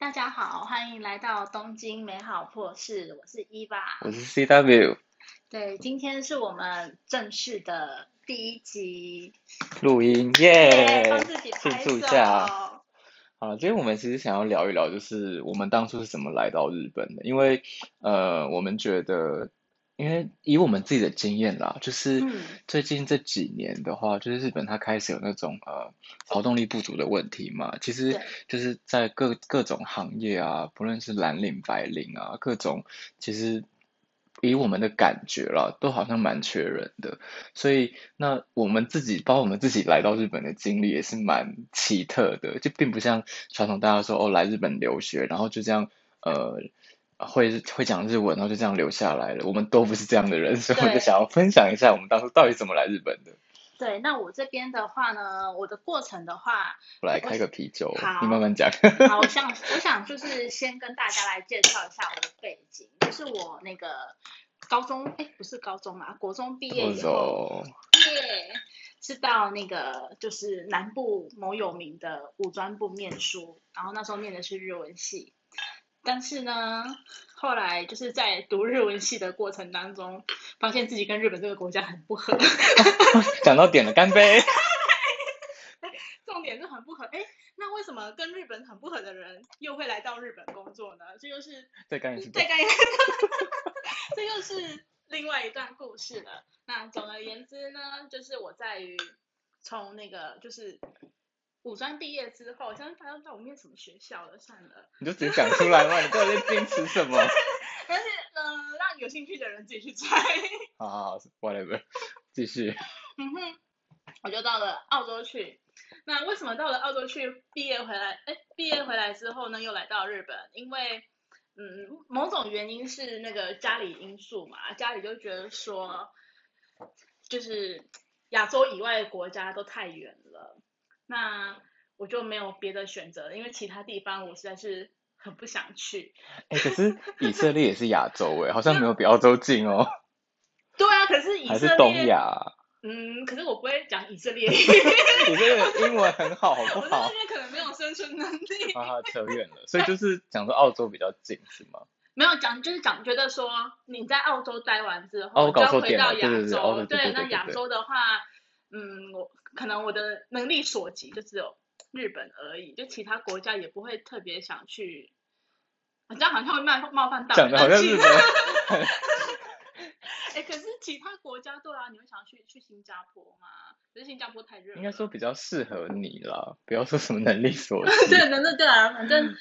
大家好，欢迎来到东京美好破事，我是伊娃。我是 CW 对，今天是我们正式的第一集，录音，耶！自己庆拍手。祝一下好，今天我们其实想要聊一聊，就是我们当初是怎么来到日本的，因为呃，我们觉得，因为以我们自己的经验啦，就是嗯最近这几年的话，就是日本它开始有那种呃劳动力不足的问题嘛，其实就是在各各种行业啊，不论是蓝领、白领啊，各种其实以我们的感觉啦，都好像蛮缺人的。所以那我们自己，包括我们自己来到日本的经历也是蛮奇特的，就并不像传统大家说哦来日本留学，然后就这样呃会会讲日文，然后就这样留下来了。我们都不是这样的人，所以我就想要分享一下我们当初到底怎么来日本的。对，那我这边的话呢，我的过程的话，我来开个啤酒好，你慢慢讲。好，我想我想就是先跟大家来介绍一下我的背景，就是我那个高中，哎，不是高中啊，国中毕业我以后，走，耶，是到那个就是南部某有名的五专部念书，然后那时候念的是日文系，但是呢，后来就是在读日文系的过程当中，发现自己跟日本这个国家很不合，讲到点了，干杯！重点是很不合。哎，那为什么跟日本很不合的人又会来到日本工作呢？这就是再干一次。再干一个，这又是另外一段故事了。那总而言之呢，就是我在于从那个就是五专毕业之后，相信大家都知道我念什么学校了，算了。你就直接讲出来嘛，你到底在坚持什么？但是呃，让有兴趣的人自己去猜。好好好，whatever，继续。嗯哼，我就到了澳洲去。那为什么到了澳洲去毕业回来？哎，毕业回来之后呢，又来到日本，因为嗯，某种原因是那个家里因素嘛，家里就觉得说，就是亚洲以外的国家都太远了，那我就没有别的选择，因为其他地方我实在是很不想去。哎、可是以色列也是亚洲哎，好像没有比 澳洲近哦，对啊，可是以色列，还是东亚。嗯，可是我不会讲以色列语，你这个英文很好，好不我在那？边可能没有生存能力。哈哈，扯远了，所以就是讲说澳洲比较近是吗？没有讲，就是讲觉得说你在澳洲待完之后，要回到亚洲。对那亚洲的话，嗯，我可能我的能力所及就只有日本而已，就其他国家也不会特别想去。我这样好像会冒冒犯到人，讲的好像日本。哎，可是其他国家对啊，你会想去去新加坡吗？可是新加坡太热了。应该说比较适合你啦，不要说什么能力所 对，及。那那对啊，反正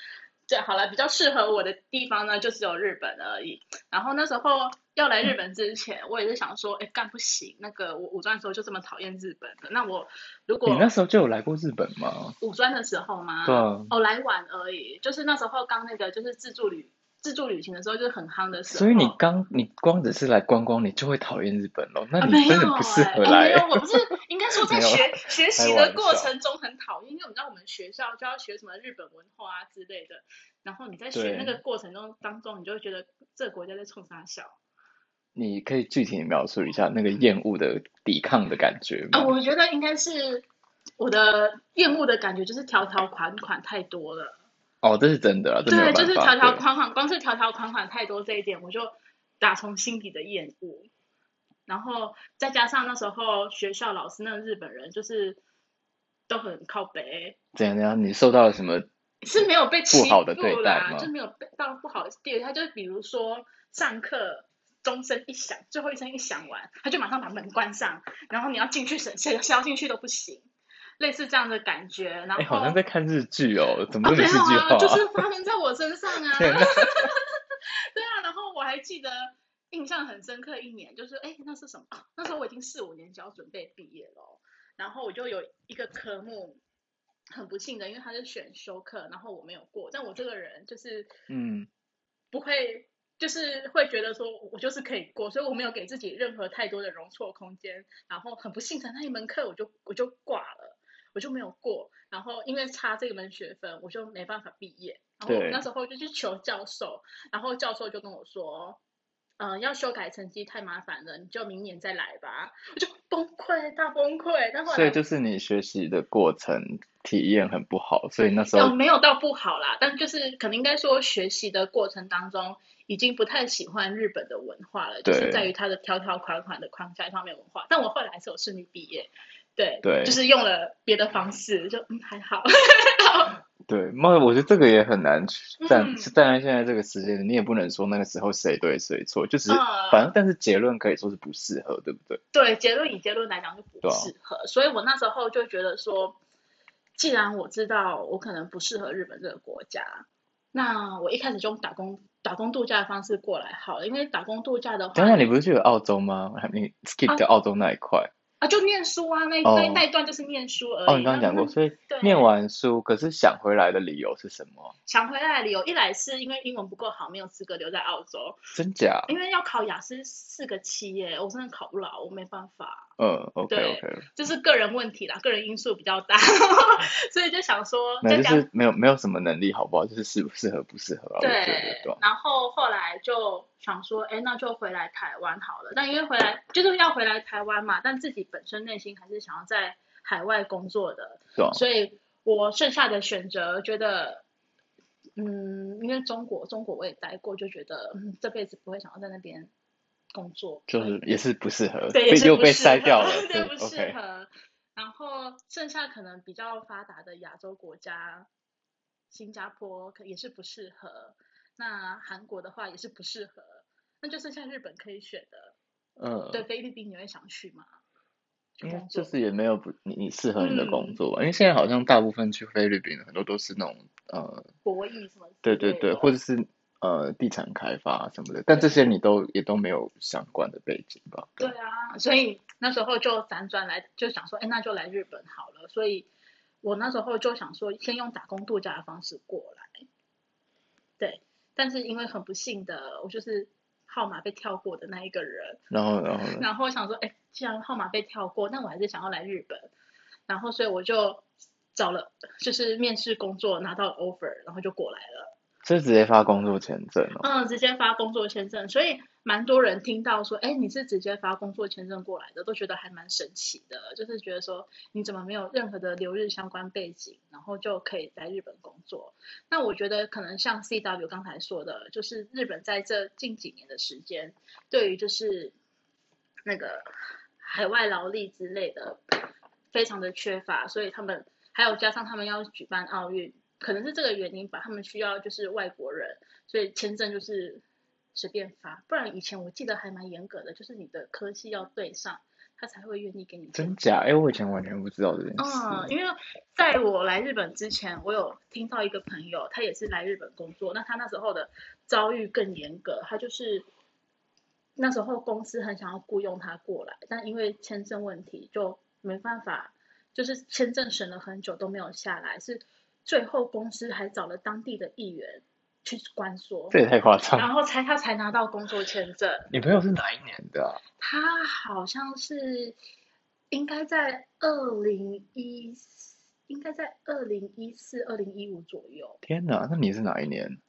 对，好了，比较适合我的地方呢，就只有日本而已。然后那时候要来日本之前，我也是想说，哎，干不行，那个我五专的时候就这么讨厌日本的，那我如果你那时候就有来过日本吗？五专的时候吗？对啊，哦，来晚而已，就是那时候刚那个就是自助旅自助旅行的时候，就是很夯的时候。所以你刚你光只是来观光，你就会讨厌日本咯？那你真的不适合来没。有，我不是应该说在 学学习的过程中很讨厌，因为我们知道我们学校就要学什么日本文化啊之类的，然后你在学那个过程中当中，你就会觉得这个国家在冲啥笑你可以具体地描述一下那个厌恶的抵抗的感觉啊？吗？我觉得应该是我的厌恶的感觉，就是条条款款太多了。哦，这是真的对。就是条条对款款，光是条条款款太多这一点，我就打从心底的厌恶。然后再加上那时候学校老师那个日本人，就是都很靠北，怎样怎样？你受到了什么？是没有被欺不好的对待就没有被到不好的地步。他就比如说上课钟声一响，最后一声一响完，他就马上把门关上，然后你要进去审谁谁要进去都不行，类似这样的感觉。然后、哎，好像在看日剧哦，怎么啊，这么没有啊，戏剧化？就是发生在我身上啊。对啊，然后我还记得印象很深刻一年，就是哎，那是什么？啊 那时候我已经四五年级要准备毕业了哦，然后我就有一个科目。很不幸的，因为他是选修课，然后我没有过。但我这个人就是嗯，不会，就是会觉得说我就是可以过，所以我没有给自己任何太多的容错空间。然后很不幸的那一门课我就我就挂了，我就没有过。然后因为差这门学分，我就没办法毕业。然后我那时候就去求教授，然后教授就跟我说，呃，要修改成绩太麻烦了，你就明年再来吧。我就崩溃，大崩溃。但后来所以就是你学习的过程体验很不好，所以那时有候没有到不好啦？但就是可能应该说学习的过程当中，已经不太喜欢日本的文化了，就是在于它的条条款款的框架上面文化。但我后来还是有顺利毕业，对，对就是用了别的方式，就嗯还好。对，那我觉得这个也很难去站嗯是站在现在这个时间，你也不能说那个时候谁对谁错，就只是嗯反正但是结论可以说是不适合，对不对？对，结论以结论来讲就不适合，所以我那时候就觉得说，既然我知道我可能不适合日本这个国家，那我一开始就用打工打工度假的方式过来好了，因为打工度假的话，等一下你不是去了澳洲吗？你 skip 掉澳洲那一块啊就念书啊，那、哦那那一段就是念书而已。哦，你刚刚讲过，所以念完书，可是想回来的理由是什么？想回来的理由，一来是因为英文不够好，没有资格留在澳洲，真假？因为要考雅思四个七耶，我真的考不牢，我没办法。嗯，OK OK 就是个人问题啦，个人因素比较大，所以就想说，那就是没有没有什么能力，好不好？就是适不适合不适合对然后后来就想说，哎，那就回来台湾好了。但因为回来就是要回来台湾嘛，但自己本身内心还是想要在海外工作的，啊所以我剩下的选择觉得，嗯，因为中国中国我也待过，就觉得嗯这辈子不会想要在那边工作，就是也是不适合，被又被筛掉了，对，不适合。然后剩下可能比较发达的亚洲国家，新加坡可也是不适合。那韩国的话也是不适合，那就剩下日本可以选的。嗯，对，菲律宾你会想去吗？去应该就是也没有不你你适合你的工嗯作吧，因为现在好像大部分去菲律宾的很多都是那种呃，博弈什么对对对，或者是呃地产开发什么的，但这些你都也都没有相关的背景吧？对啊，所以那时候就辗转来，就想说，哎，那就来日本好了。所以我那时候就想说，先用打工度假的方式过来。对，但是因为很不幸的，我就是号码被跳过的那一个人。然后然后呢？然后我想说，哎，既然号码被跳过，那我还是想要来日本。然后所以我就找了，就是面试工作，拿到了 offer，然后就过来了。是直接发工作签证哦。嗯，直接发工作签证，所以蛮多人听到说，哎，你是直接发工作签证过来的，都觉得还蛮神奇的，就是觉得说你怎么没有任何的留日相关背景，然后就可以在日本工作？那我觉得可能像 CW 刚才说的，就是日本在这近几年的时间，对于就是那个海外劳力之类的非常的缺乏，所以他们还有加上他们要举办奥运，可能是这个原因吧，他们需要就是外国人，所以签证就是随便发，不然以前我记得还蛮严格的，就是你的科系要对上，他才会愿意给你。真假？哎，我以前完全不知道这件事。嗯，因为在我来日本之前，我有听到一个朋友，他也是来日本工作，那他那时候的遭遇更严格，他就是那时候公司很想要雇佣他过来，但因为签证问题就没办法，就是签证审了很久都没有下来，是最后公司还找了当地的议员去关说，这也太夸张了。然后才他才拿到工作签证。你朋友是哪一年的啊？他好像是应该在二零一，应该在二零一四、二零一五左右。天哪，那你是哪一年？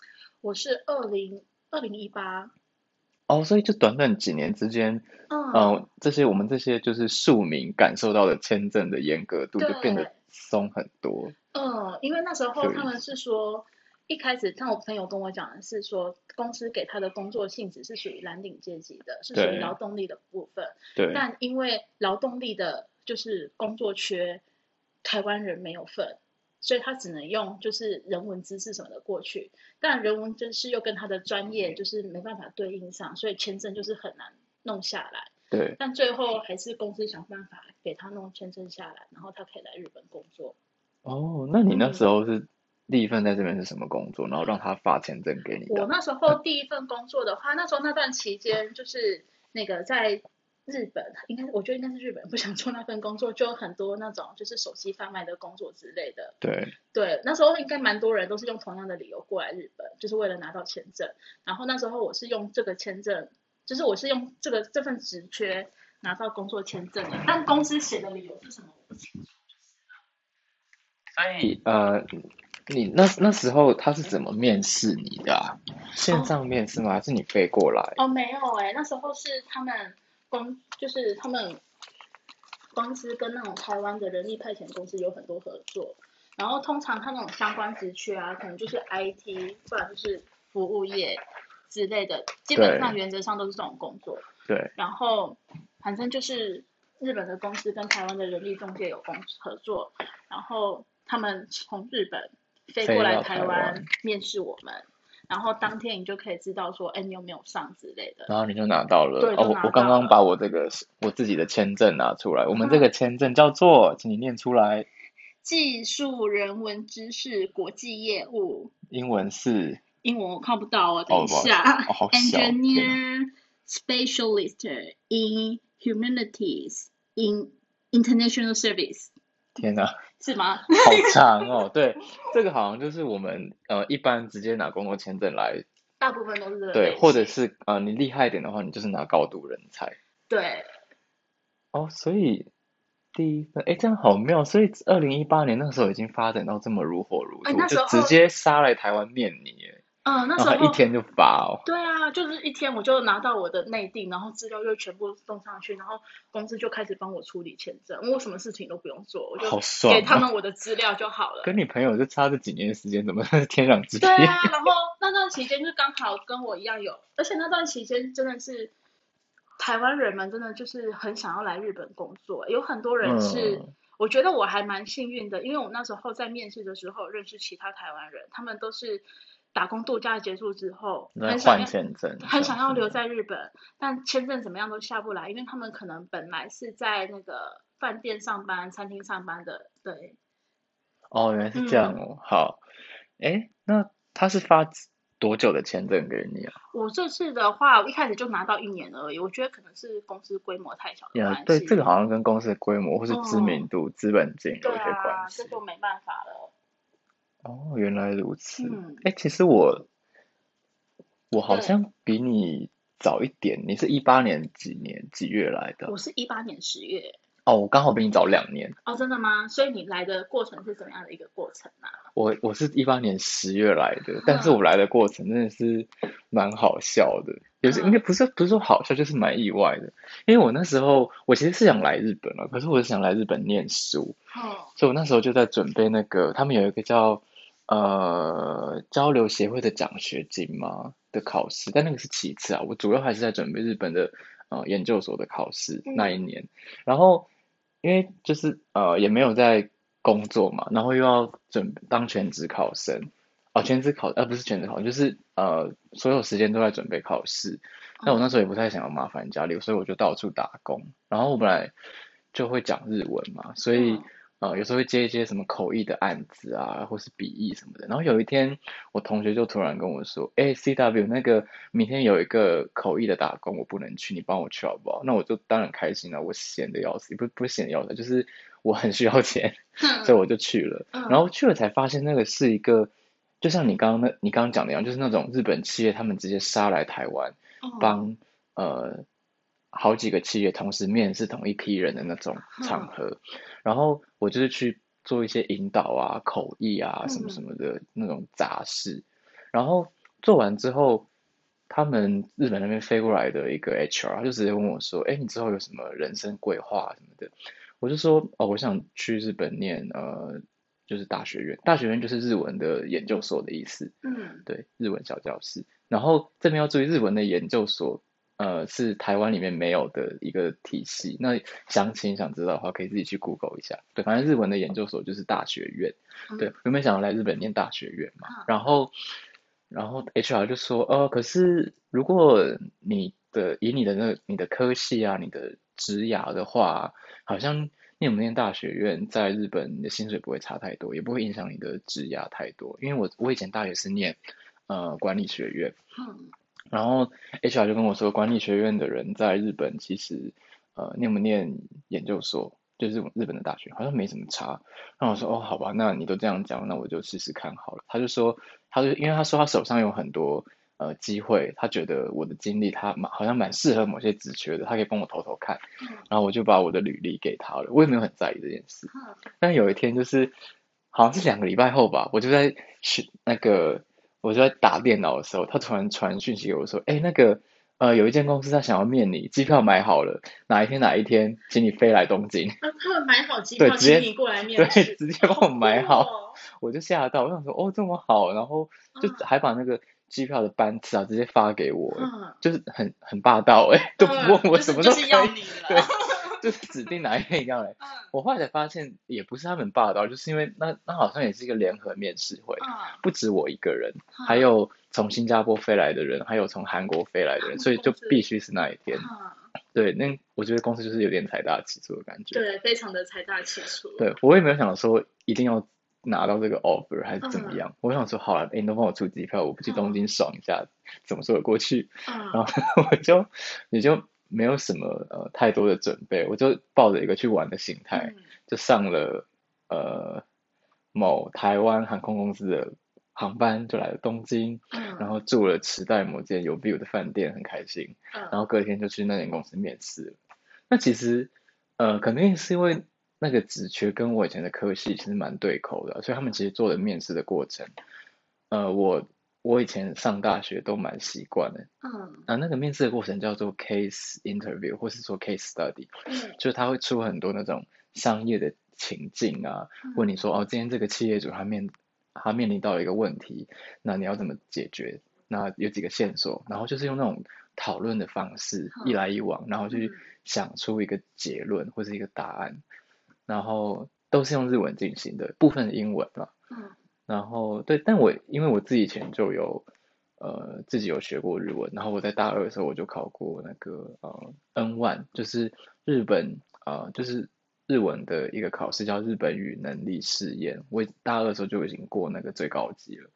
我是二零二零一八，哦，所以就短短几年之间，嗯，嗯，这些我们这些就是庶民感受到的签证的严格度就变得松很多。嗯，因为那时候他们是说，一开始像我朋友跟我讲的是说，公司给他的工作性质是属于蓝领阶级的，是属于对劳动力的部分。对，但因为劳动力的就是工作缺，台湾人没有份，所以他只能用就是人文知识什么的过去，但人文知识又跟他的专业就是没办法对应上，所以签证就是很难弄下来。对，但最后还是公司想办法给他弄签证下来，然后他可以来日本工作。哦，那你那嗯时候是第一份在这边是什么工作？然后让他发签证给你的？我那时候第一份工作的话，那时候那段期间就是那个在日本，应该我觉得应该是日本不想做那份工作，就有很多那种就是手机贩卖的工作之类的。对，对，那时候应该蛮多人都是用同样的理由过来日本，就是为了拿到签证。然后那时候我是用这个签证，就是我是用这个这份职缺拿到工作签证的，但公司写的理由是什么我不清楚。所以呃，你那那时候他是怎么面试你的啊？线上面试吗？还是你飞过来？哦，没有哎、那时候是他们公，就是他们公司跟那种台湾的人力派遣公司有很多合作，然后通常他那种相关职缺啊，可能就是 IT，不然就是服务业之类的，基本上原则上都是这种工作。对，然后反正就是日本的公司跟台湾的人力中介有公合作，然后他们从日本飞过来台台湾湾面试我们，然后当天你就可以知道说，哎，你有没有上之类的。然后你就拿到了。哦，我我刚刚把我这个我自己的签证拿出来，我们这个签证叫做，请你念出来，技术人文知识国际业务，英文是英文我看不到哦，等一下。Engineer specialist in humanities in international service 天哪，是吗？好长哦。对，这个好像就是我们呃一般直接拿工作签证来，大部分都是对，或者是呃你厉害一点的话，你就是拿高度人才。对哦，所以第一份，哎，这样好妙。所以二零一八年那时候已经发展到这么如火如荼，就直接杀来台湾面你耶，嗯，那时候一天就发哦。对啊，就是一天我就拿到我的内定，然后资料就全部送上去，然后公司就开始帮我处理签证，我什么事情都不用做，我就给他啊们 我的资料就好了。跟你朋友就差这几年的时间，怎么是天壤之别？对啊，然后那段期间就刚好跟我一样有，而且那段期间真的是台湾人们真的就是很想要来日本工作，有很多人是，嗯我觉得我还蛮幸运的，因为我那时候在面试的时候认识其他台湾人，他们都是打工度假结束之后很想证，很想要留在。日本，但签证怎么样都下不来，因为他们可能本来是在那个饭店上班、餐厅上班的，对，哦，原来是这样嗯哦。好，哎，那他是发多久的签证给你啊？我这次的话，我一开始就拿到一年而已，我觉得可能是公司规模太小的关呀系。，对，这个好像跟公司的规模或是知名度、资本金有对一些关啊，系这。就没办法了。哦，原来如此。嗯哎，其实我我好像比你早一点，你是一八年几年几月来的？我是一八年十月，哦，我刚好比你早两年。哦，真的吗？所以你来的过程是怎么样的一个过程啊？我我是一八年十月来的，但是嗯我来的过程真的是蛮好笑的，有些嗯应该不是不是说好笑，就是蛮意外的。因为我那时候我其实是想来日本了，可是我是想来日本念书，哦，所以我那时候就在准备那个他们有一个叫呃交流协会的奖学金吗？的考试，但那个是其次啊，我主要还是在准备日本的呃研究所的考试嗯。那一年，然后因为就是呃也没有在工作嘛，然后又要准当全职考生，哦全职考呃不是全职考，就是呃所有时间都在准备考试，那我那时候也不太想要麻烦家里，所以我就到处打工，然后我本来就会讲日文嘛，所以。嗯呃，有时候会接一些什么口译的案子啊，或是笔译什么的。然后有一天，我同学就突然跟我说：“哎，CW 那个明天有一个口译的打工，我不能去，你帮我去好不好？”那我就当然开心了，我闲的要死，不不是闲的要死，就是我很需要钱，所以我就去了。嗯然后去了才发现，那个是一个，就像你刚刚那你刚刚讲的一样，就是那种日本企业他们直接杀来台湾，哦帮呃好几个企业同时面试同一批人的那种场合，然后我就是去做一些引导啊、口译啊什么什么的那种杂事，然后做完之后，他们日本那边飞过来的一个 HR 他就直接问我说：“哎，你之后有什么人生规划什么的？”我就说：“哦，我想去日本念呃。”就是大学院，大学院就是日文的研究所的意思。嗯对，日文小教室。然后这边要注意，日文的研究所，呃，是台湾里面没有的一个体系。那详情想知道的话，可以自己去 Google 一下。对，反正日文的研究所就是大学院。嗯对，原本想要来日本念大学院嘛嗯，然后，然后 HR 就说，呃，可是如果你的以你的那个你的科系啊，你的职涯的话，好像念不念大学院，在日本你的薪水不会差太多，也不会影响你的职涯太多。因为我我以前大学是念呃管理学院，嗯然后 HR 就跟我说，管理学院的人在日本其实呃念不念研究所，就是日本的大学好像没什么差。然后我说哦好吧，那你都这样讲，那我就试试看好了。他就说，他就因为他说他手上有很多呃机会，他觉得我的经历他蛮好像蛮适合某些职缺的，他可以帮我偷偷看。嗯然后我就把我的履历给他了，我也没有很在意这件事。嗯但有一天就是好像是两个礼拜后吧，我就在去那个我就在打电脑的时候，他突然传讯息给我说，哎，那个呃有一间公司他想要面你，机票买好了，哪一天哪一天，请你飞来东京。那他们买好机票，请你过来面对，直接帮我买好，我就吓到，我想说哦这么好，然后就还把那个。机票的班次啊，直接发给我，就是很很霸道哎，都不问我什么都可以，对，就是指定哪一天要来。我后来才发现，也不是他们霸道，就是因为那那好像也是一个联合面试会，不止我一个人，还有从新加坡飞来的人，还有从韩国飞来的人，所以就必须是那一天。对，那我觉得公司就是有点财大气粗的感觉，对，非常的财大气粗。对我也没有想说一定要。拿到这个 offer 还是怎么样？我想说好了，哎，你都帮我出机票，我不去东京爽一下，怎么说得过去？然后 我就你就没有什么呃太多的准备，我就抱着一个去玩的心态，就上了呃某台湾航空公司的航班，就来了东京，然后住了池袋某间有 view 的饭店，很开心。然后隔天就去那间公司面试。那其实呃肯定是因为。那个职缺跟我以前的科系其实蛮对口的，所以他们其实做的面试的过程，呃，我我以前上大学都蛮习惯的。嗯。啊，那个面试的过程叫做 case interview，或是说 case study。嗯。就是他会出很多那种商业的情境啊，问你说哦，今天这个企业主他面他面临到一个问题，那你要怎么解决？那有几个线索，然后就是用那种讨论的方式一来一往，然后去想出一个结论或是一个答案。然后都是用日文进行的，部分英文嘛。嗯。然后对，但我因为我自己以前就有呃自己有学过日文，然后我在大二的时候我就考过那个呃 N one，就是日本啊就是日文的一个考试叫日本语能力试验，我大二的时候就已经过那个最高级了，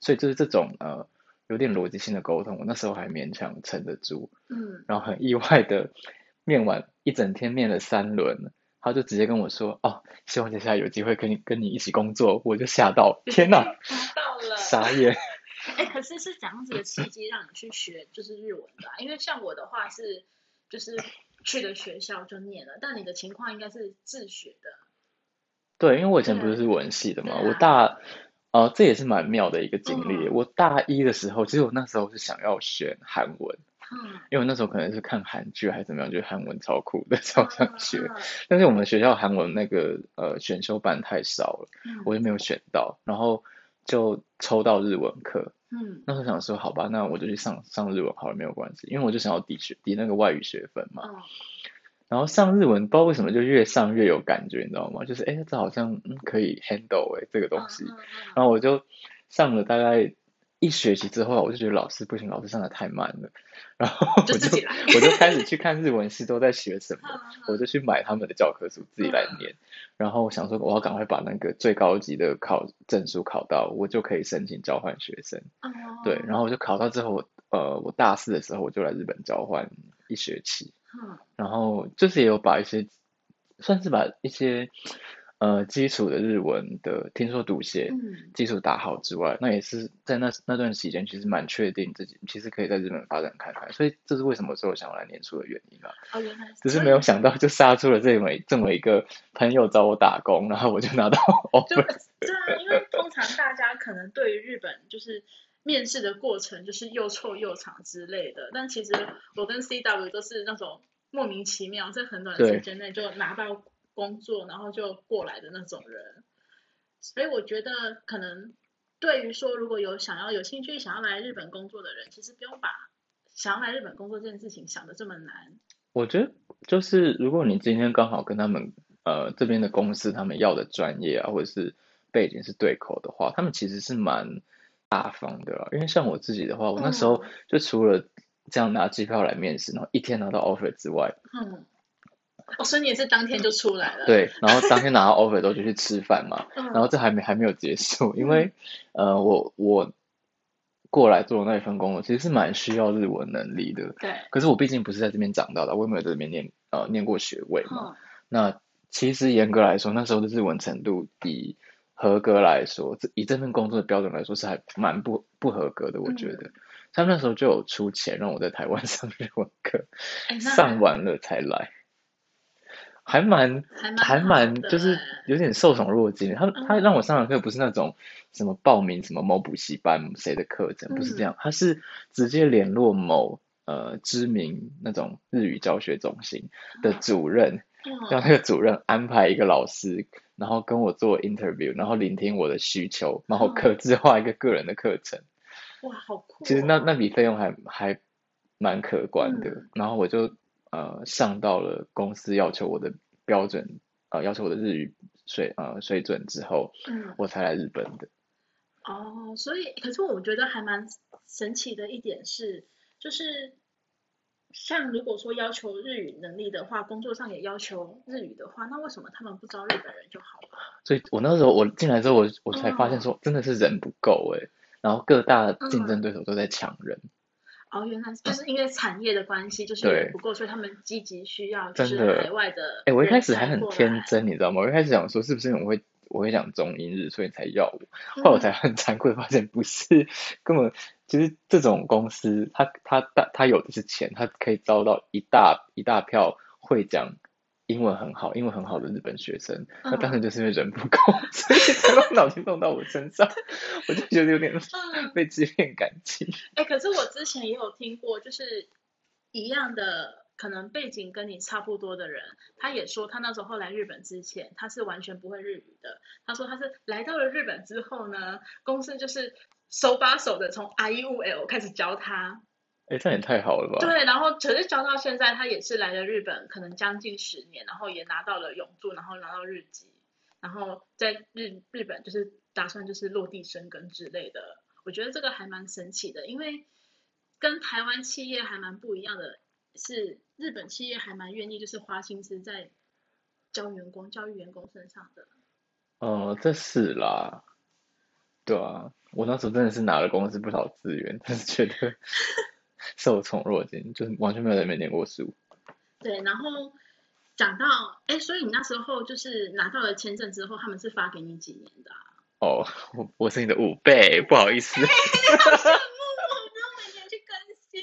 所以就是这种呃有点逻辑性的沟通，我那时候还勉强撑得住。嗯。然后很意外的面完一整天面了三轮。他就直接跟我说：“哦，希望接下来有机会跟你跟你一起工作。”我就吓到，天哪，到了，傻眼。哎，可是是怎样子的契机让你去学就是日文的？因为像我的话是就是去的学校就念了，但你的情况应该是自学的。对，因为我以前不是是文系的嘛，我大呃这也是蛮妙的一个经历。我大一的时候，其实我那时候是想要选韩文。嗯，因为那时候可能是看韩剧还是怎么样，觉得韩文超酷的，超想学。但是我们学校韩文那个呃选修班太少了，我就没有选到，然后就抽到日文课。嗯，那时候想说，好吧，那我就去上上日文好了，没有关系，因为我就想要抵学抵那个外语学分嘛。然后上日文，不知道为什么就越上越有感觉，你知道吗？就是哎，这好像可以 handle 哎这个东西。然后我就上了大概。一学期之后，我就觉得老师不行，老师上的太慢了，然后我就我就开始去看日文系都在学什么，我就去买他们的教科书自己来念，然后想说我要赶快把那个最高级的考证书考到，我就可以申请交换学生。对，然后我就考到之后，呃，我大四的时候我就来日本交换一学期，然后就是也有把一些算是把一些。呃，基础的日文的听说读写基础打好之外，那也是在那那段时间，其实蛮确定自己其实可以在日本发展看看，所以这是为什么说我想要来念书的原因啊。哦，原来只是没有想到就杀出了这么这么一个朋友找我打工，然后我就拿到 offer。对啊，因为通常大家可能对于日本就是面试的过程就是又臭又长之类的，但其实我跟 CW 都是那种莫名其妙在很短的时间内就拿到。工作，然后就过来的那种人，所以我觉得可能对于说如果有想要有兴趣想要来日本工作的人，其实不用把想要来日本工作这件事情想的这么难。我觉得就是如果你今天刚好跟他们呃这边的公司他们要的专业啊或者是背景是对口的话，他们其实是蛮大方的。因为像我自己的话，我那时候就除了这样拿机票来面试，然后一天拿到 offer 之外，嗯。哦，所以你也是当天就出来了。对，然后当天拿到 offer 都就去吃饭嘛。然后这还没还没有结束，因为呃，我我过来做那一份工作，其实是蛮需要日文能力的。对。可是我毕竟不是在这边长大的，我也没有在这边念呃念过学位嘛。那其实严格来说，那时候的日文程度以合格来说，以这份工作的标准来说，是还蛮不不合格的。我觉得他们那时候就有出钱让我在台湾 上日文课，上完了才来。还蛮还蛮就是欸有点受宠若惊。他他嗯让我上的课不是那种什么报名什么某补习班谁的课程，不是这样，他是直接联络某呃知名那种日语教学中心的主任，让嗯那个主任安排一个老师，然后跟我做 interview，然后聆听我的需求，然后嗯刻制化一个个人的课程。哇，好酷、哦！其实那那笔费用还还蛮可观的，嗯。然后我就呃上到了公司要求我的标准，呃要求我的日语水呃水准之后，嗯我才来日本的。哦，所以可是我觉得还蛮神奇的一点是，就是像如果说要求日语能力的话，工作上也要求日语的话，那为什么他们不招日本人就好了？所以我那时候我进来之后，我我才发现说真的是人不够诶，然后各大竞争对手都在抢人，哦，原来就是因为产业的关系，就是不够，所以他们积极需要就是海外的。哎，我一开始还很天，真，你知道吗？我一开始想说是不是我会我会讲中英日，所以你才要我。后来我才很惭愧发现不是，根本其实这种公司，他他他他有的是钱，他可以招到一大一大票会讲英文很好、英文很好的日本学生。那当然就是因为人不够，所以才把脑筋弄到我身上，我就觉得有点嗯，被欺骗感情。哎，可是我之前也有听过，就是一样的，可能背景跟你差不多的人，他也说他那时候来日本之前，他是完全不会日语的。他说他是来到了日本之后呢，公司就是手把手的从 I U L 开始教他，哎，这样也太好了吧？对，然后可是教到现在，他也是来了日本，可能将近十年，然后也拿到了永驻，然后拿到日籍，然后在日日本就是打算就是落地生根之类的。我觉得这个还蛮神奇的，因为跟台湾企业还蛮不一样的，是日本企业还蛮愿意就是花心思在教员工、教育员工身上的。嗯，这是啦，对啊，我那时候真的是拿了公司不少资源，但是觉得 受宠若惊，就是完全没有在那边念过书。对，然后讲到哎，所以你那时候就是拿到了签证之后，他们是发给你几年的、啊？哦，我我是你的五倍，不好意思。好羡慕我，不用每年去更新。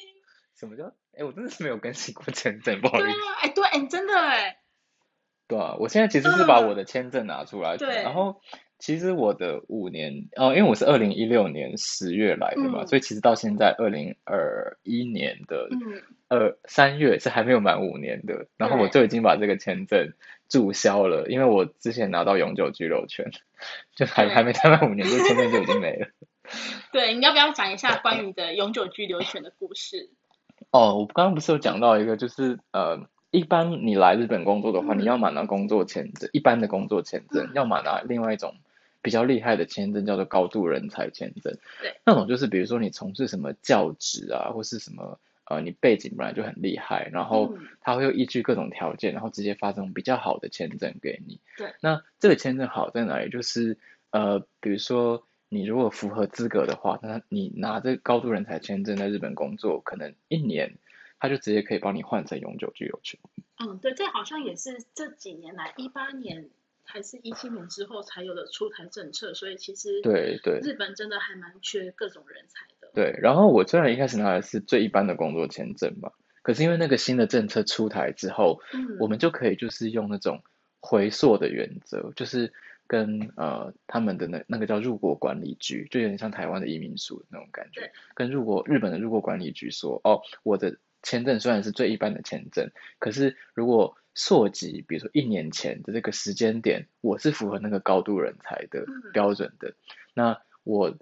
什么叫？哎，我真的是没有更新过签证，不好意思。对啊，哎，对，哎，真的哎，对啊，我现在其实是把嗯我的签证拿出来，对然后其实我的五年，哦，因为我是二零一六年十月来的嘛，嗯。所以其实到现在二零二一年的嗯，二三月是还没有满五年的，然后我就已经把这个签证注销了，因为我之前拿到永久居留权，就还还没待满五年，这个签证就已经没了。对，你要不要讲一下关于你的永久居留权的故事？哦，我刚刚不是有讲到一个，就是呃，一般你来日本工作的话，嗯。你要么拿工作签证，一般的工作签证嗯，要么拿另外一种比较厉害的签证，叫做高度人才签证。对，那种就是比如说你从事什么教职啊，或是什么呃，你背景本来就很厉害，然后嗯他会依据各种条件，然后直接发这种比较好的签证给你。对，那这个签证好在哪里？就是呃，比如说你如果符合资格的话，那你拿这个高度人才签证在日本工作，可能一年他就直接可以帮你换成永久居留权。嗯，对，这好像也是这几年来，一八年还是一七年之后才有的出台政策，所以其实对对日本真的还蛮缺各种人才的。对，然后我虽然一开始拿的是最一般的工作签证嘛，可是因为那个新的政策出台之后，嗯，我们就可以就是用那种回溯的原则，就是跟呃他们的那那个叫入国管理局，就有点像台湾的移民署那种感觉对，跟入国日本的入国管理局说，哦，我的签证虽然是最一般的签证，可是如果溯及，比如说一年前的这个时间点，我是符合那个高度人才的嗯。标准的，那我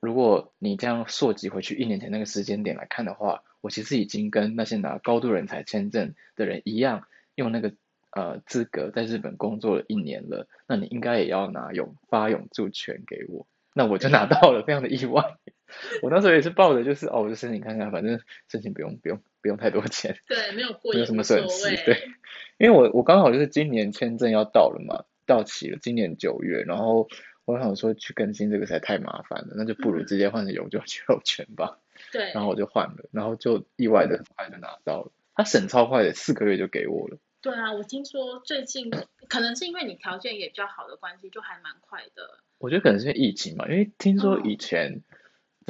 如果你这样溯及回去一年前那个时间点来看的话，我其实已经跟那些拿高度人才签证的人一样，用那个呃资格在日本工作了一年了，那你应该也要拿永发永住权给我，那我就拿到了，非常的意外。我那时候也是抱着就是哦，我就申请看看，反正申请不用不用不用太多钱，对，没有过没有什么损失谓。对因为我我刚好就是今年签证要到了嘛，到期了，今年九月，然后我想说去更新这个实在太麻烦了，那就不如嗯直接换成永久居留权吧。对，然后我就换了，然后就意外的很快就拿到了，他审超快的，四个月就给我了。对啊，我听说最近可能是因为你条件也比较好的关系，就还蛮快的。我觉得可能是因为疫情嘛，因为听说嗯以前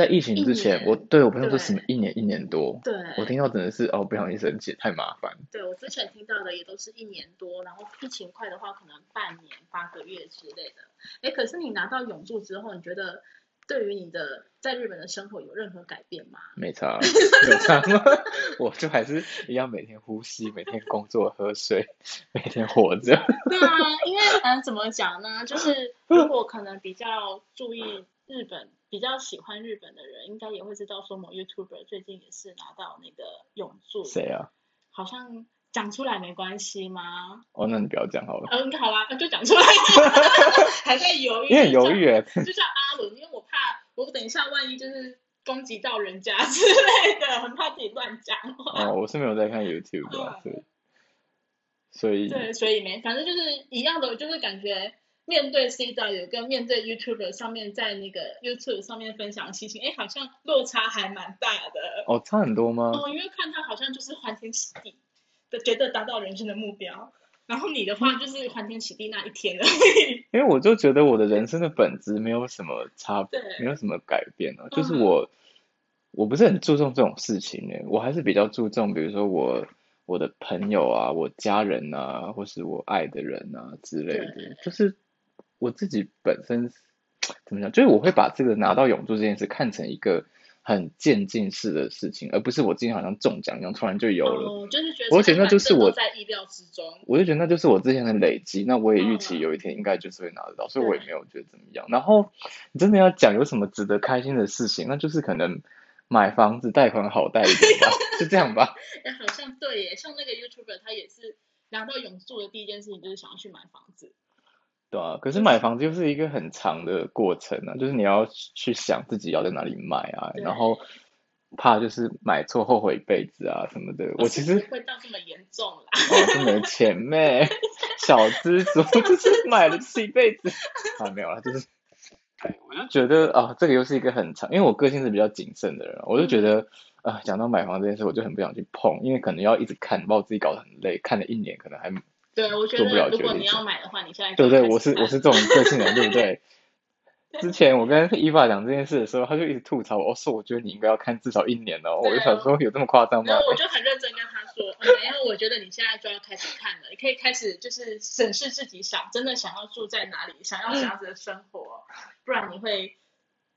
在疫情之前，我对我朋友说什么一年一年多，对，我听到真的是哦，不小心生气，太麻烦。对我之前听到的也都是一年多，然后疫情快的话可能半年、八个月之类的。哎，可是你拿到永住之后，你觉得对于你的在日本的生活有任何改变吗？没差，有差吗？我就还是一样每天呼吸，每天工作、喝水，每天活着。对啊，因为嗯、呃怎么讲呢？就是如果可能比较注意日本、比较喜欢日本的人，应该也会知道说某 YouTuber 最近也是拿到那个永驻，谁啊？好像讲出来没关系吗？哦，那你不要讲好了，嗯，好啊，那就讲出来，还在犹豫，你很犹豫耶。就像阿伦，因为我怕我等一下万一就是攻击到人家之类的，很怕自己乱讲话。哦，我是没有在看 YouTube 的，所以所以对，所以没，反正就是一样的，就是感觉面对 C 导有跟面对 YouTuber 上面在那个 YouTube 上面分享的心情，哎，好像落差还蛮大的。哦，差很多吗？哦，因为看他好像就是欢天喜地的，觉得达到人生的目标。然后你的话就是欢天喜地那一天而已。因为我就觉得我的人生的本质没有什么差，对没有什么改变啊，就是嗯我我不是很注重这种事情呢，我还是比较注重，比如说我我的朋友啊，我家人啊，或是我爱的人啊之类的，就是我自己本身怎么讲，就是我会把这个拿到永住这件事看成一个很渐进式的事情，而不是我今天好像中奖一样突然就有了。哦，就是觉得我觉得那就是我在意料之中。我就觉得那就是我之前的累积，那我也预期嗯有一天应该就是会拿得到，所以我也对没有觉得怎么样。然后你真的要讲有什么值得开心的事情，那就是可能买房子贷款好贷一点吧，是这样吧？哎，好像对耶，像那个 YouTuber 他也是拿到永住的第一件事情就是想要去买房子。对啊，可是买房子又是一个很长的过程啊，就是你要去想自己要在哪里买啊，然后怕就是买错后悔一辈子啊什么的。我其实不会到这么严重啦。哦，是没钱妹，小资族就是买了就是一辈子啊，没有啦，就是，对，我就觉得啊，这个又是一个很长，因为我个性是比较谨慎的人，我就觉得啊，讲到买房这件事，我就很不想去碰，因为可能要一直看，把我自己搞得很累，看了一年可能还，对，我觉得如果你要买的话，你现在对不对？我是我是这种个性的人，对不对？之前我跟伊娃讲这件事的时候，他就一直吐槽我，哦，说我觉得你应该要看至少一年哦，我就想说有这么夸张吗然？后我就很认真跟他说，哦没有，我觉得你现在就要开始看了，你可以开始就是审视自己想真的想要住在哪里，想要怎样子的生活，不然你会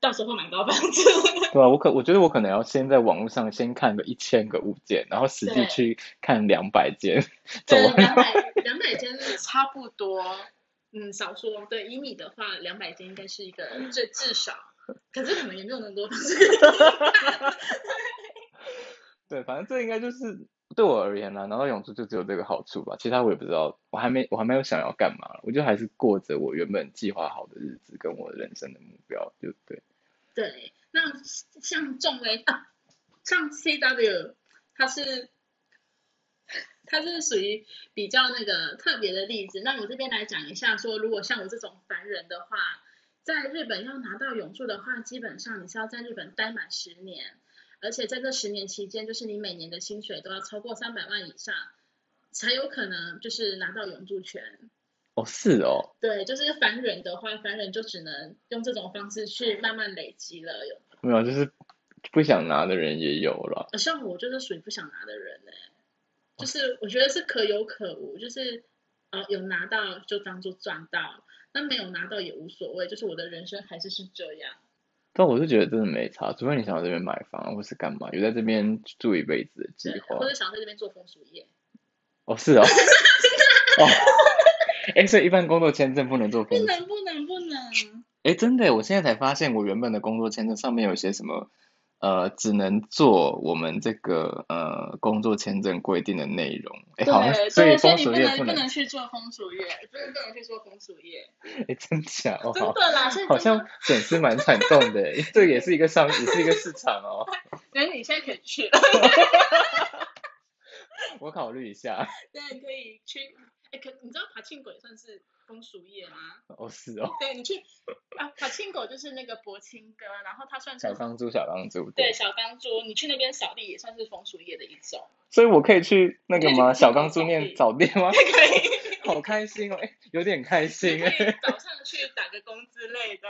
到时候会买不到房子。对啊，我可我觉得我可能要先在网络上先看个一千个物件，然后实际去看两百间，走两百 两百间差不多。嗯，少说对，以你的话，两百间应该是一个最至少，可是可能也没有那么多。对，反正这应该就是对我而言呢、拿到永住就只有这个好处吧，其他我也不知道，我还没我还没有想要干嘛，我就还是过着我原本计划好的日子跟我人生的目标，就对。对，那像仲威啊，像 CW，它是它是属于比较那个特别的例子。那我这边来讲一下，说如果像我这种凡人的话，在日本要拿到永住的话，基本上你是要在日本待满十年，而且在这十年期间，就是你每年的薪水都要超过三百万以上，才有可能就是拿到永住权。哦，是哦，对，就是凡人的话，凡人就只能用这种方式去慢慢累积了。有没有，就是不想拿的人也有了。呃像我就是属于不想拿的人呢、就是我觉得是可有可无，就是呃有拿到就当做赚到，那没有拿到也无所谓，就是我的人生还是是这样。但我是觉得真的没差，除非你想在这边买房或是干嘛，有在这边住一辈子的计对，划或。者想要在这边做风俗业，哦，是哦，哦，哎，所以一般工作签证不能做不。能不能不能，哎，真的耶，我现在才发现，我原本的工作签证上面有些什么，呃，只能做我们这个呃工作签证规定的内容。哎，好像所以风你不能俗业不能，能去做风俗业，真的不能去做风俗业，哎，真假哦，好，真的啦，好像损失蛮惨重的耶，这也是一个商，也是一个市场哦，所以你现在可以去了，我考虑一下。对，你可以去。哎，可你知道爬庆狗也算是风俗业吗？哦，是哦，对你去啊，爬庆狗就是那个博青哥，然后他算是小钢珠，小钢珠，对，小钢珠，你去那边扫地也算是风俗业的一种，所以我可以去那个吗？小钢珠扫地吗？可以，好开心哦，哎，有点开心。早上去打个工之类的。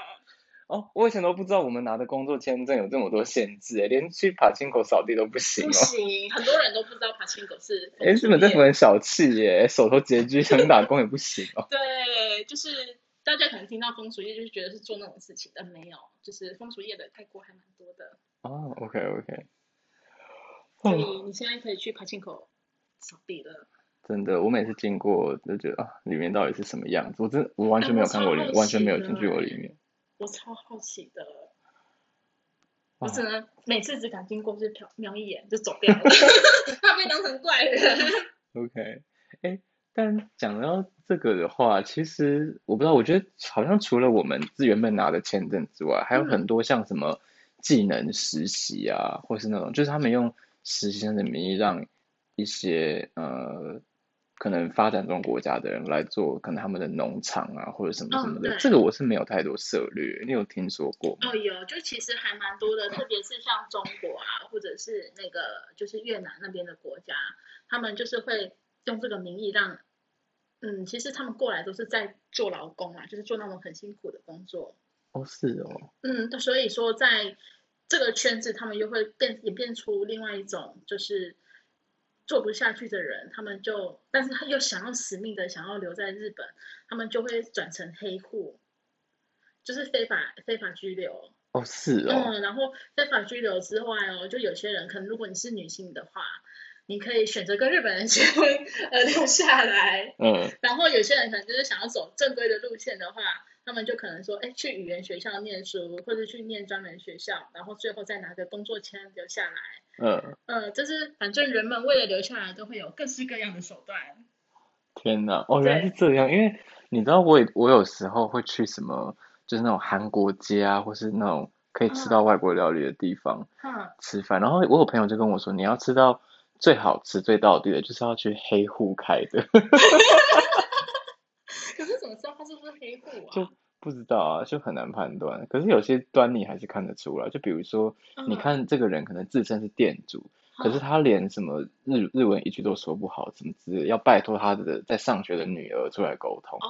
哦，我以前都不知道我们拿的工作签证有这么多限制，诶连去爬青口扫地都不行不哦。行，很多人都不知道爬青狗是哎，日本政府很小气耶，手头拮据，想打工也不行哦。对，就是大家可能听到风俗业就是觉得是做那种事情，但没有，就是风俗业的泰国还蛮多的，哦，OK OK，所以你现在可以去爬青口扫地了。真的，我每次经过都觉得啊，里面到底是什么样子？我真我完全没有看过里面，完全没有进去过里面。我超好奇的，哇我只能每次只敢经过，就瞟瞄一眼就走掉了，怕被当成怪人。OK，哎，但讲到这个的话，其实我不知道，我觉得好像除了我们自原本拿的签证之外，还有嗯很多像什么技能实习啊，或是那种就是他们用实习生的名义让一些呃可能发展中国家的人来做可能他们的农场啊或者什么什么的，这个我是没有太多涉略，你有听说过吗？哦，有，就其实还蛮多的，特别是像中国啊，或者是那个就是越南那边的国家，他们就是会用这个名义让，嗯，其实他们过来都是在做劳工啊，就是做那种很辛苦的工作，哦，是哦，嗯，所以说在这个圈子，他们又会变演变出另外一种，就是做不下去的人，他们就，但是他又想要死命的想要留在日本，他们就会转成黑户，就是非法非法拘留。哦是哦，嗯，然后非法拘留之外哦，就有些人可能如果你是女性的话，你可以选择跟日本人结婚而留下来。嗯 然后有些人可能就是想要走正规的路线的话，他们就可能说，哎，去语言学校念书，或者去念专门学校，然后最后再拿个工作签留下来。嗯，呃，就是反正人们为了留下来，都会有各式各样的手段。天呐，哦，原来是这样，因为你知道我也我有时候会去什么，就是那种韩国街啊，或是那种可以吃到外国料理的地方嗯，吃饭，然后我有朋友就跟我说，你要吃到最好吃、最到底的，就是要去黑户开的，可是怎么知道他是不是黑户啊？就不知道啊，就很难判断。可是有些端倪还是看得出来，就比如说，你嗯。看这个人可能自称是店主，可是他连什么日日文一句都说不好，怎么之类，要拜托他的在上学的女儿出来沟通。哦，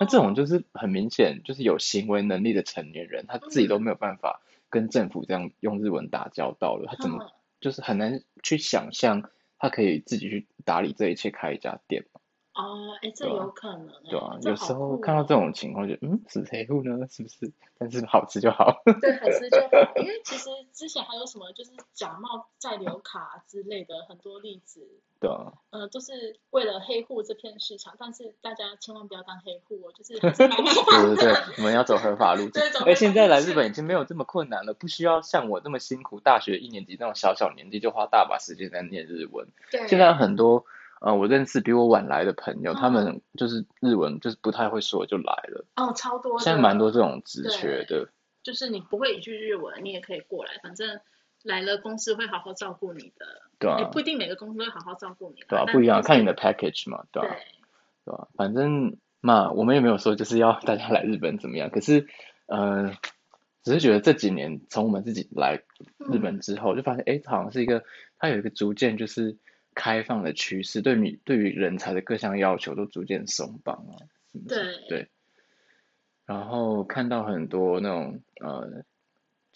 那这种就是很明显，就是有行为能力的成年人，他自己都没有办法跟政府这样用日文打交道了，他怎么嗯。就是很难去想象他可以自己去打理这一切，开一家店嘛，哦，哎，这有可能哎，对啊，有时候看到这种情况就，嗯，是黑户呢？是不是？但是好吃就好。对，好吃就好。因为其实之前还有什么就是假冒在留卡之类的很多例子，对啊，呃，都是为了黑户这片市场，但是大家千万不要当黑户哦，就是还是蛮麻对烦对对的。，我们要走合法路哎，现在来日本已经没有这么困难了，不需要像我这么辛苦，大学一年级那种小小年纪就花大把时间在念日文。对，现在很多呃，我认识比我晚来的朋友，嗯他们就是日文就是不太会说就来了，哦，超多的，现在蛮多这种职缺的，就是你不会一句日文，你也可以过来，反正来了公司会好好照顾你的，对啊，也不一定每个公司都会好好照顾你啦，对啊，不一样，看你的 package 嘛，对吧、对，对吧、反正嘛，我们也没有说就是要 大家来日本怎么样，可是呃，只是觉得这几年从我们自己来日本之后，就发现哎，好像是一个它有一个逐渐就是开放的趋势，对你对于人才的各项要求都逐渐松绑啊，什么什么对对，然后看到很多那种呃。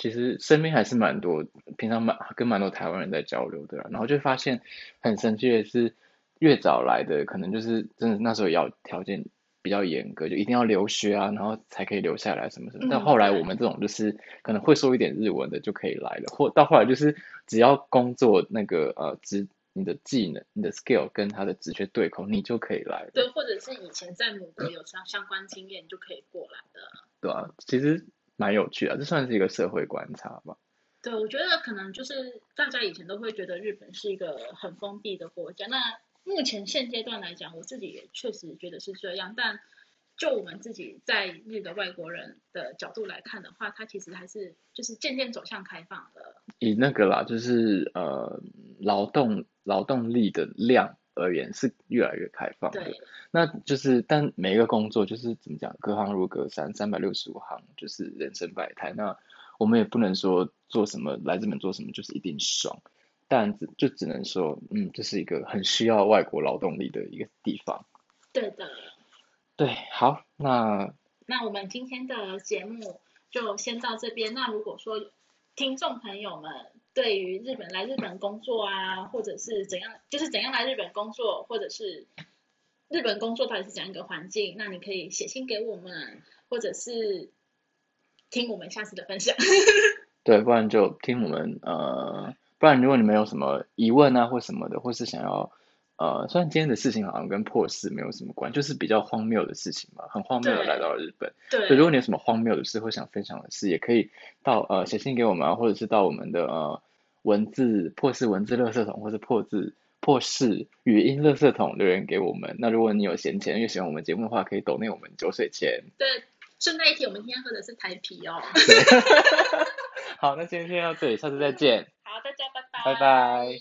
其实身边还是蛮多，平常蛮跟蛮多台湾人在交流的啦，然后就发现很神奇的是，越早来的可能就是真的那时候要条件比较严格，就一定要留学啊，然后才可以留下来什么什么。但嗯后来我们这种就是可能会说一点日文的就可以来了，或到后来就是只要工作那个呃职你的技能、你的 skill 跟他的职缺对口，你就可以来，对，或者是以前在母国有相相关经验，你就可以过来的。对啊、其实蛮有趣的，这算是一个社会观察吧。对，我觉得可能就是大家以前都会觉得日本是一个很封闭的国家，那目前现阶段来讲，我自己也确实觉得是这样，但就我们自己在日的外国人的角度来看的话，它其实还是就是渐渐走向开放的。以那个啦，就是呃劳动劳动力的量而言是越来越开放的。那就是，但每一个工作就是怎么讲，隔行如隔山，三百六十五行，就是人生百态。那我们也不能说做什么来日本做什么就是一定爽，但只就只能说，嗯，这是一个很需要外国劳动力的一个地方。对的。对，好，那那我们今天的节目，就先到这边。那如果说听众朋友们对于日本来日本工作啊，或者是怎样，就是怎样来日本工作，或者是日本工作到底是怎样一个环境，那你可以写信给我们，或者是听我们下次的分享。对，不然就听我们呃，不然如果你们有什么疑问啊或什么的，或是想要呃，虽然今天的事情好像跟破事没有什么关，就是比较荒谬的事情嘛，很荒谬的对来到了日本。对对，如果你有什么荒谬的事或想分享的事，也可以到呃写信给我们啊，或者是到我们的呃文字破事文字垃圾桶，或是破字破事语音垃圾桶留言给我们。那如果你有闲钱，又喜欢我们节目的话，可以抖内我们酒水钱。对，顺带一提，我们今天喝的是台啤哦。好，那今天先到这里，下次再见。好，大家拜拜。拜拜。